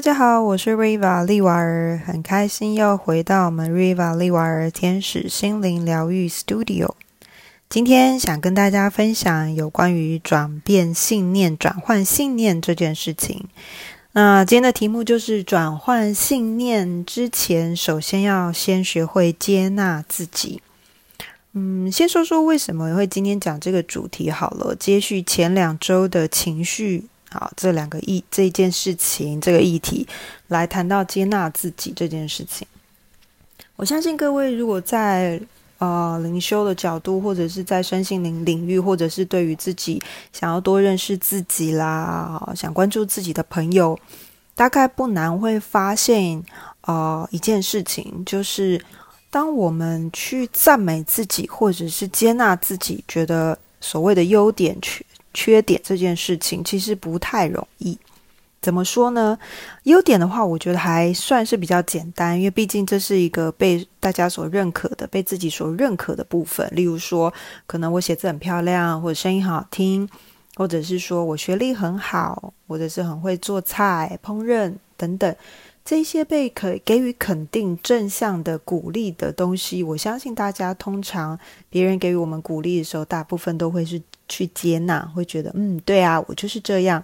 大家好，我是 Riva 利瓦尔，很开心又回到我们 Riva 利瓦尔天使心灵疗愈 Studio。今天想跟大家分享有关于转变信念、转换信念这件事情。那今天的题目就是转换信念之前，首先要先学会接纳自己。嗯，先说说为什么会今天讲这个主题好了，接续前两周的情绪。好，这两个议这件事情，这个议题来谈到接纳自己这件事情。我相信各位如果在呃灵修的角度，或者是在身心灵领域，或者是对于自己想要多认识自己啦，想关注自己的朋友，大概不难会发现呃一件事情，就是当我们去赞美自己，或者是接纳自己，觉得所谓的优点去。缺点这件事情其实不太容易，怎么说呢？优点的话，我觉得还算是比较简单，因为毕竟这是一个被大家所认可的、被自己所认可的部分。例如说，可能我写字很漂亮，或者声音好听，或者是说我学历很好，或者是很会做菜、烹饪等等。这些被可给予肯定、正向的鼓励的东西，我相信大家通常别人给予我们鼓励的时候，大部分都会是去接纳，会觉得嗯，对啊，我就是这样。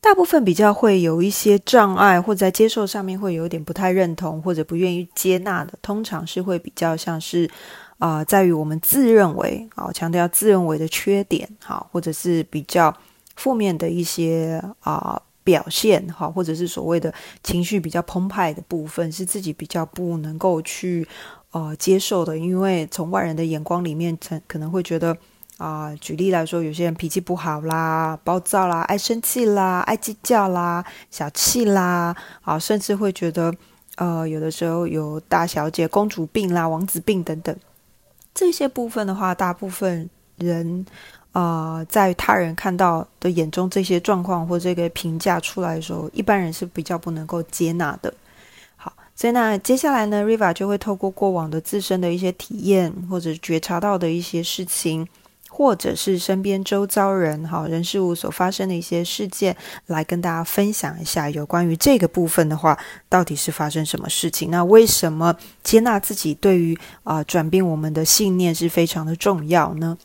大部分比较会有一些障碍，或者在接受上面会有点不太认同，或者不愿意接纳的，通常是会比较像是啊，在于我们自认为啊，强调自认为的缺点，好，或者是比较负面的一些啊。表现哈，或者是所谓的情绪比较澎湃的部分，是自己比较不能够去呃接受的，因为从外人的眼光里面，可可能会觉得啊，举例来说，有些人脾气不好啦，暴躁啦，爱生气啦，爱计较啦，小气啦，啊，甚至会觉得呃，有的时候有大小姐、公主病啦、王子病等等，这些部分的话，大部分人。啊，在他人看到的眼中，这些状况或这个评价出来的时候，一般人是比较不能够接纳的。好，所以那接下来呢，Riva 就会透过过往的自身的一些体验，或者觉察到的一些事情，或者是身边周遭人、哈人事物所发生的一些事件，来跟大家分享一下有关于这个部分的话，到底是发生什么事情？那为什么接纳自己对于啊转变我们的信念是非常的重要呢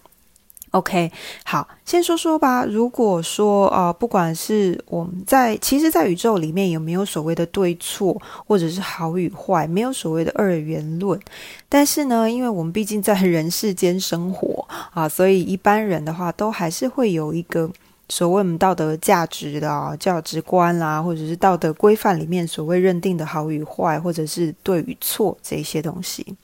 ？OK，好，先说说吧。如果说啊，不管是我们在，其实，在宇宙里面有没有所谓的对错，或者是好与坏，没有所谓的二元论。但是呢，因为我们毕竟在人世间生活啊，所以一般人的话，都还是会有一个所谓我们道德价值的啊价值观啦，或者是道德规范里面所谓认定的好与坏，或者是对与错这些东西。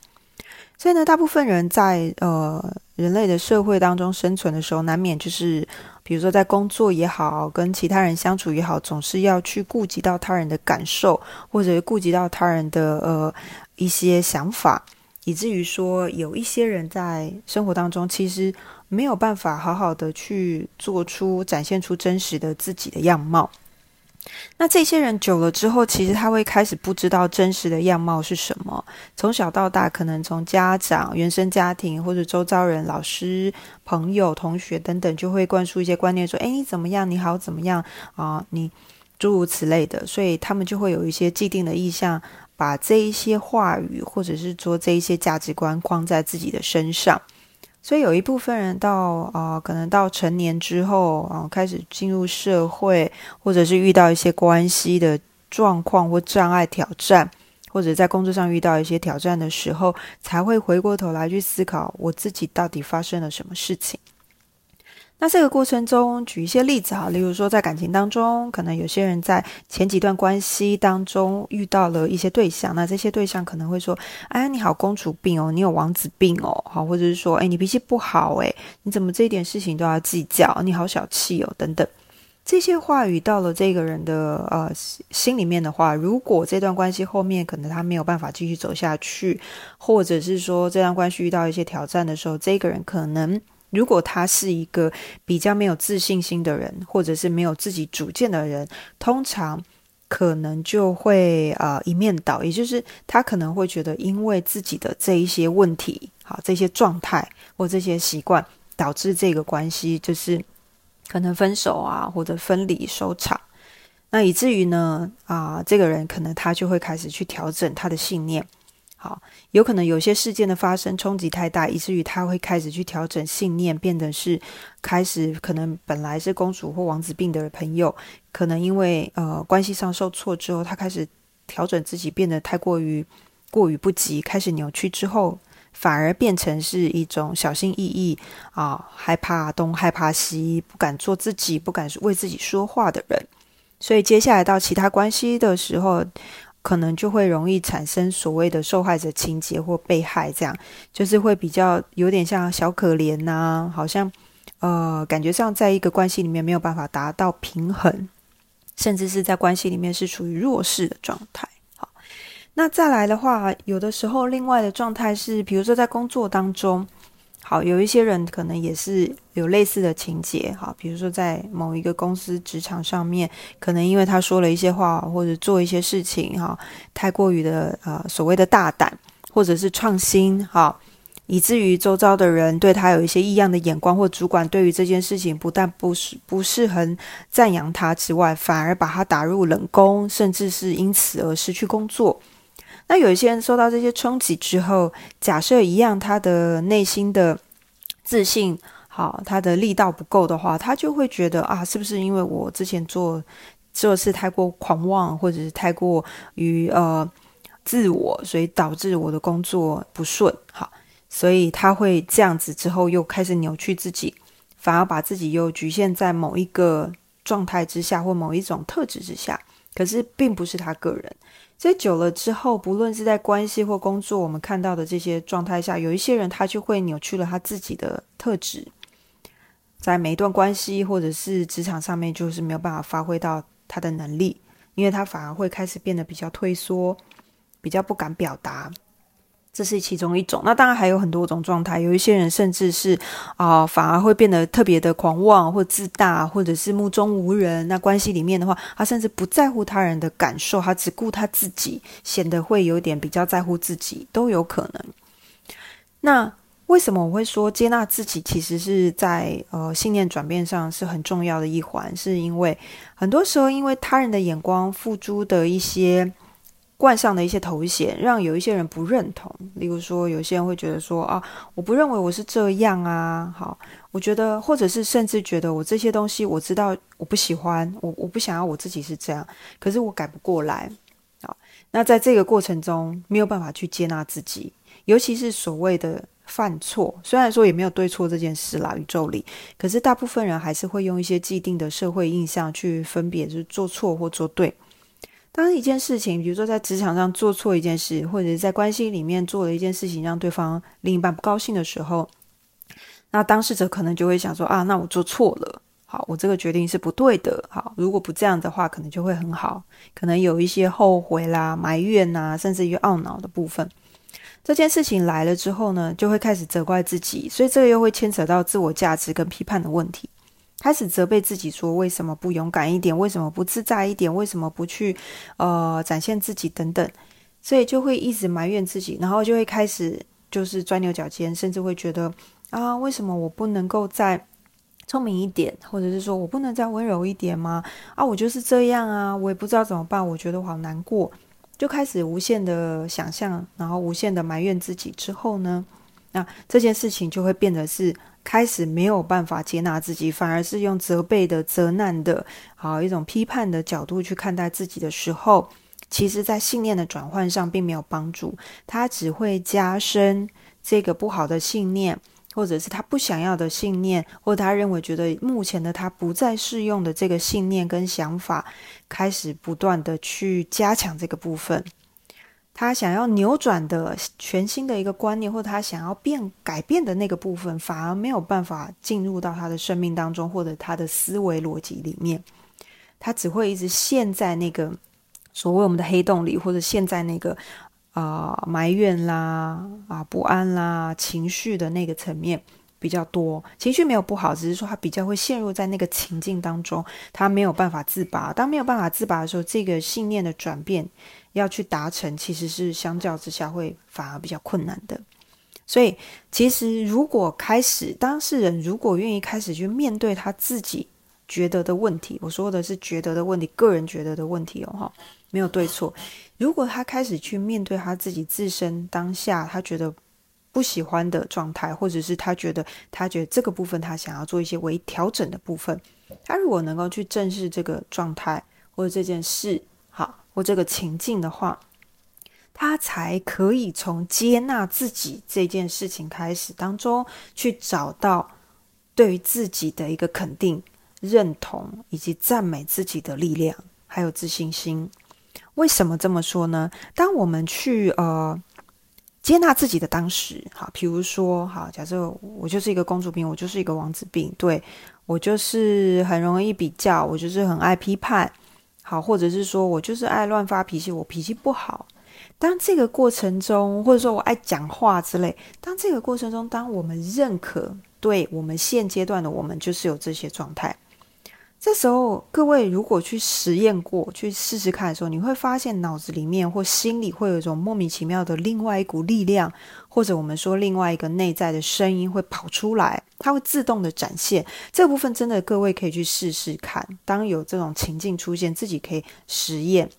所以呢，大部分人在呃人类的社会当中生存的时候，难免就是，比如说在工作也好，跟其他人相处也好，总是要去顾及到他人的感受，或者顾及到他人的呃一些想法，以至于说有一些人在生活当中其实没有办法好好的去做出展现出真实的自己的样貌。那这些人久了之后，其实他会开始不知道真实的样貌是什么。从小到大，可能从家长、原生家庭或者周遭人、老师、朋友、同学等等，就会灌输一些观念，说：“哎，你怎么样？你好怎么样？啊，你诸如此类的。”所以他们就会有一些既定的意向，把这一些话语或者是说这一些价值观框在自己的身上。所以有一部分人到啊，可能到成年之后啊，开始进入社会，或者是遇到一些关系的状况或障碍挑战，或者在工作上遇到一些挑战的时候，才会回过头来去思考我自己到底发生了什么事情。那这个过程中，举一些例子哈，例如说在感情当中，可能有些人在前几段关系当中遇到了一些对象，那这些对象可能会说：“哎，你好公主病哦，你有王子病哦，好，或者是说，哎，你脾气不好，哎，你怎么这一点事情都要计较？你好小气哦，等等。”这些话语到了这个人的呃心里面的话，如果这段关系后面可能他没有办法继续走下去，或者是说这段关系遇到一些挑战的时候，这个人可能。如果他是一个比较没有自信心的人，或者是没有自己主见的人，通常可能就会呃一面倒，也就是他可能会觉得，因为自己的这一些问题，好这些状态或这些习惯，导致这个关系就是可能分手啊，或者分离收场。那以至于呢，啊，这个人可能他就会开始去调整他的信念。好，有可能有些事件的发生冲击太大，以至于他会开始去调整信念，变得是开始可能本来是公主或王子病的朋友，可能因为呃关系上受挫之后，他开始调整自己，变得太过于过于不及，开始扭曲之后，反而变成是一种小心翼翼啊，害怕东害怕西，不敢做自己，不敢为自己说话的人。所以接下来到其他关系的时候。可能就会容易产生所谓的受害者情节或被害，这样就是会比较有点像小可怜呐，好像呃感觉上在一个关系里面没有办法达到平衡，甚至是在关系里面是处于弱势的状态。好，那再来的话，有的时候另外的状态是，比如说在工作当中。好，有一些人可能也是有类似的情节，哈，比如说在某一个公司职场上面，可能因为他说了一些话或者做一些事情，哈，太过于的呃所谓的大胆或者是创新，哈，以至于周遭的人对他有一些异样的眼光，或主管对于这件事情不但不是不是很赞扬他之外，反而把他打入冷宫，甚至是因此而失去工作。那有一些人受到这些冲击之后，假设一样，他的内心的自信好，他的力道不够的话，他就会觉得啊，是不是因为我之前做做事太过狂妄，或者是太过于呃自我，所以导致我的工作不顺，好，所以他会这样子之后又开始扭曲自己，反而把自己又局限在某一个状态之下或某一种特质之下，可是并不是他个人。所以久了之后，不论是在关系或工作，我们看到的这些状态下，有一些人他就会扭曲了他自己的特质，在每一段关系或者是职场上面，就是没有办法发挥到他的能力，因为他反而会开始变得比较退缩，比较不敢表达。这是其中一种，那当然还有很多种状态。有一些人甚至是啊，反而会变得特别的狂妄或自大，或者是目中无人。那关系里面的话，他甚至不在乎他人的感受，他只顾他自己，显得会有点比较在乎自己，都有可能。那为什么我会说接纳自己，其实是在呃信念转变上是很重要的一环？是因为很多时候，因为他人的眼光付诸的一些。冠上的一些头衔，让有一些人不认同。例如说，有些人会觉得说啊，我不认为我是这样啊。好，我觉得，或者是甚至觉得我这些东西，我知道我不喜欢，我我不想要我自己是这样，可是我改不过来。好，那在这个过程中，没有办法去接纳自己，尤其是所谓的犯错，虽然说也没有对错这件事啦，宇宙里，可是大部分人还是会用一些既定的社会印象去分别，就是做错或做对。当一件事情，比如说在职场上做错一件事，或者是在关系里面做了一件事情，让对方另一半不高兴的时候，那当事者可能就会想说：啊，那我做错了，好，我这个决定是不对的，好，如果不这样的话，可能就会很好，可能有一些后悔啦、埋怨呐，甚至于懊恼的部分。这件事情来了之后呢，就会开始责怪自己，所以这个又会牵扯到自我价值跟批判的问题。开始责备自己，说为什么不勇敢一点？为什么不自在一点？为什么不去呃展现自己等等？所以就会一直埋怨自己，然后就会开始就是钻牛角尖，甚至会觉得啊，为什么我不能够再聪明一点？或者是说我不能再温柔一点吗？啊，我就是这样啊，我也不知道怎么办，我觉得好难过，就开始无限的想象，然后无限的埋怨自己。之后呢，那这件事情就会变得是。开始没有办法接纳自己，反而是用责备的、责难的，好一种批判的角度去看待自己的时候，其实，在信念的转换上并没有帮助，它只会加深这个不好的信念，或者是他不想要的信念，或他认为觉得目前的他不再适用的这个信念跟想法，开始不断的去加强这个部分。他想要扭转的全新的一个观念，或者他想要变改变的那个部分，反而没有办法进入到他的生命当中，或者他的思维逻辑里面。他只会一直陷在那个所谓我们的黑洞里，或者陷在那个啊埋怨啦、啊不安啦、情绪的那个层面比较多。情绪没有不好，只是说他比较会陷入在那个情境当中，他没有办法自拔。当没有办法自拔的时候，这个信念的转变。要去达成，其实是相较之下会反而比较困难的。所以，其实如果开始当事人如果愿意开始去面对他自己觉得的问题。我说的是觉得的问题，个人觉得的问题哦，哈，没有对错。如果他开始去面对他自己自身当下，他觉得不喜欢的状态，或者是他觉得他觉得这个部分他想要做一些微调整的部分，他如果能够去正视这个状态或者这件事，这个情境的话。他才可以从接纳自己这件事情开始当中，去找到对于自己的一个肯定、认同以及赞美自己的力量，还有自信心。为什么这么说呢？当我们去呃接纳自己的当时，好，比如说，好，假设我就是一个公主病，我就是一个王子病，对我就是很容易比较，我就是很爱批判，好，或者是说我就是爱乱发脾气，我脾气不好。当这个过程中，或者说我爱讲话之类，当这个过程中，当我们认可对我们现阶段的我们就是有这些状态，这时候各位如果去实验过去试试看的时候，你会发现脑子里面或心里会有一种莫名其妙的另外一股力量，或者我们说另外一个内在的声音会跑出来，它会自动的展现这部分。真的，各位可以去试试看，当有这种情境出现，自己可以实验。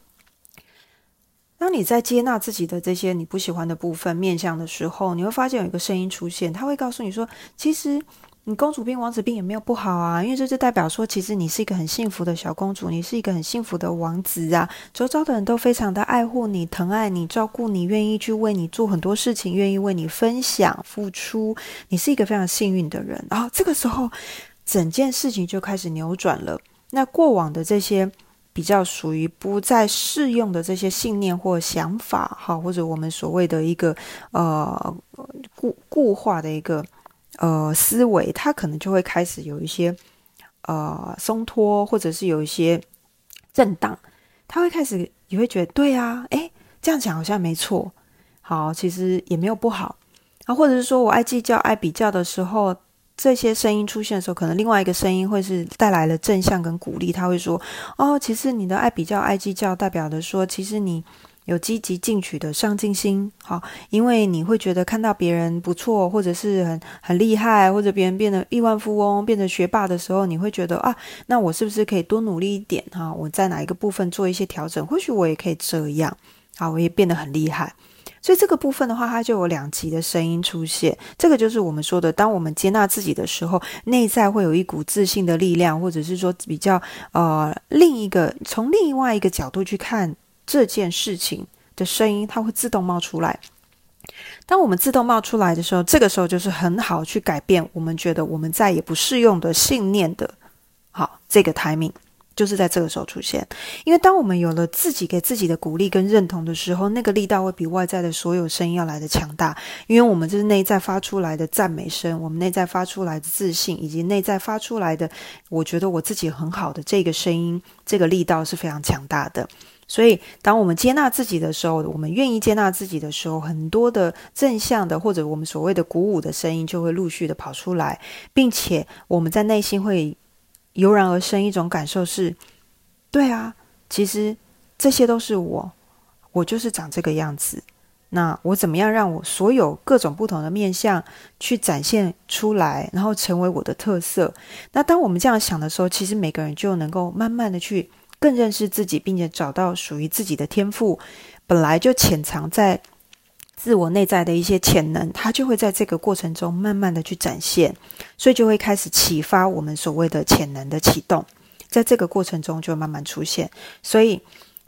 当你在接纳自己的这些你不喜欢的部分面相的时候，你会发现有一个声音出现，他会告诉你说：“其实你公主病、王子病也没有不好啊，因为这就代表说，其实你是一个很幸福的小公主，你是一个很幸福的王子啊。周遭的人都非常的爱护你、疼爱你、照顾你，愿意去为你做很多事情，愿意为你分享、付出，你是一个非常幸运的人。然后这个时候，整件事情就开始扭转了。那过往的这些。比较属于不再适用的这些信念或想法，哈，或者我们所谓的一个呃固固化的一个呃思维，他可能就会开始有一些呃松脱，或者是有一些震荡，他会开始你会觉得对啊，诶，这样讲好像没错，好，其实也没有不好啊，或者是说我爱计较、爱比较的时候。这些声音出现的时候，可能另外一个声音会是带来了正向跟鼓励。他会说：“哦，其实你的爱比较、爱计较，代表的说，其实你有积极进取的上进心。好，因为你会觉得看到别人不错，或者是很很厉害，或者别人变得亿万富翁、变得学霸的时候，你会觉得啊，那我是不是可以多努力一点？哈，我在哪一个部分做一些调整？或许我也可以这样，啊，我也变得很厉害。”所以这个部分的话，它就有两极的声音出现。这个就是我们说的，当我们接纳自己的时候，内在会有一股自信的力量，或者是说比较呃另一个从另外一个角度去看这件事情的声音，它会自动冒出来。当我们自动冒出来的时候，这个时候就是很好去改变我们觉得我们再也不适用的信念的，好这个 timing。就是在这个时候出现，因为当我们有了自己给自己的鼓励跟认同的时候，那个力道会比外在的所有声音要来的强大。因为我们这是内在发出来的赞美声，我们内在发出来的自信，以及内在发出来的我觉得我自己很好的这个声音，这个力道是非常强大的。所以，当我们接纳自己的时候，我们愿意接纳自己的时候，很多的正向的或者我们所谓的鼓舞的声音就会陆续的跑出来，并且我们在内心会。油然而生一种感受是，对啊，其实这些都是我，我就是长这个样子。那我怎么样让我所有各种不同的面相去展现出来，然后成为我的特色？那当我们这样想的时候，其实每个人就能够慢慢的去更认识自己，并且找到属于自己的天赋，本来就潜藏在。自我内在的一些潜能，它就会在这个过程中慢慢的去展现，所以就会开始启发我们所谓的潜能的启动，在这个过程中就慢慢出现。所以，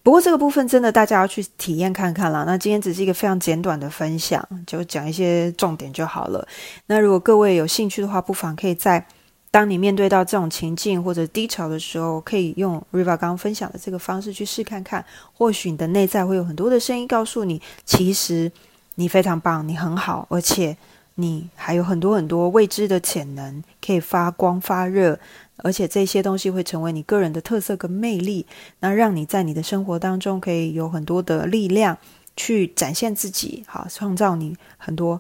不过这个部分真的大家要去体验看看了。那今天只是一个非常简短的分享，就讲一些重点就好了。那如果各位有兴趣的话，不妨可以在当你面对到这种情境或者低潮的时候，可以用 Riva 刚刚分享的这个方式去试看看，或许你的内在会有很多的声音告诉你，其实。你非常棒，你很好，而且你还有很多很多未知的潜能，可以发光发热，而且这些东西会成为你个人的特色跟魅力，那让你在你的生活当中可以有很多的力量去展现自己，好，创造你很多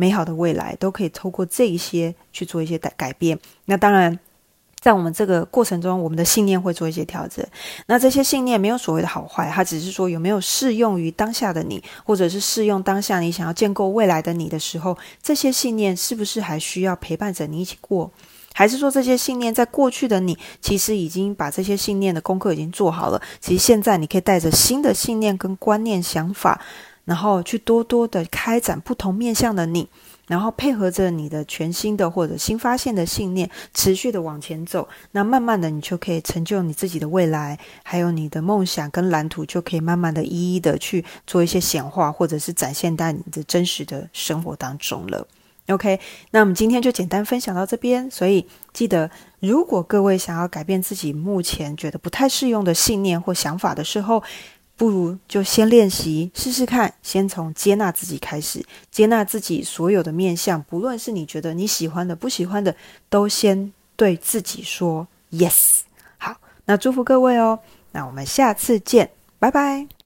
美好的未来，都可以透过这一些去做一些改改变。那当然。在我们这个过程中，我们的信念会做一些调整。那这些信念没有所谓的好坏，它只是说有没有适用于当下的你，或者是适用当下你想要建构未来的你的时候，这些信念是不是还需要陪伴着你一起过？还是说这些信念在过去的你其实已经把这些信念的功课已经做好了？其实现在你可以带着新的信念跟观念想法，然后去多多的开展不同面向的你。然后配合着你的全新的或者新发现的信念，持续的往前走，那慢慢的你就可以成就你自己的未来，还有你的梦想跟蓝图，就可以慢慢的一一的去做一些显化，或者是展现在你的真实的生活当中了。OK，那我们今天就简单分享到这边。所以记得，如果各位想要改变自己目前觉得不太适用的信念或想法的时候，不如就先练习试试看，先从接纳自己开始，接纳自己所有的面相，不论是你觉得你喜欢的、不喜欢的，都先对自己说 yes。好，那祝福各位哦，那我们下次见，拜拜。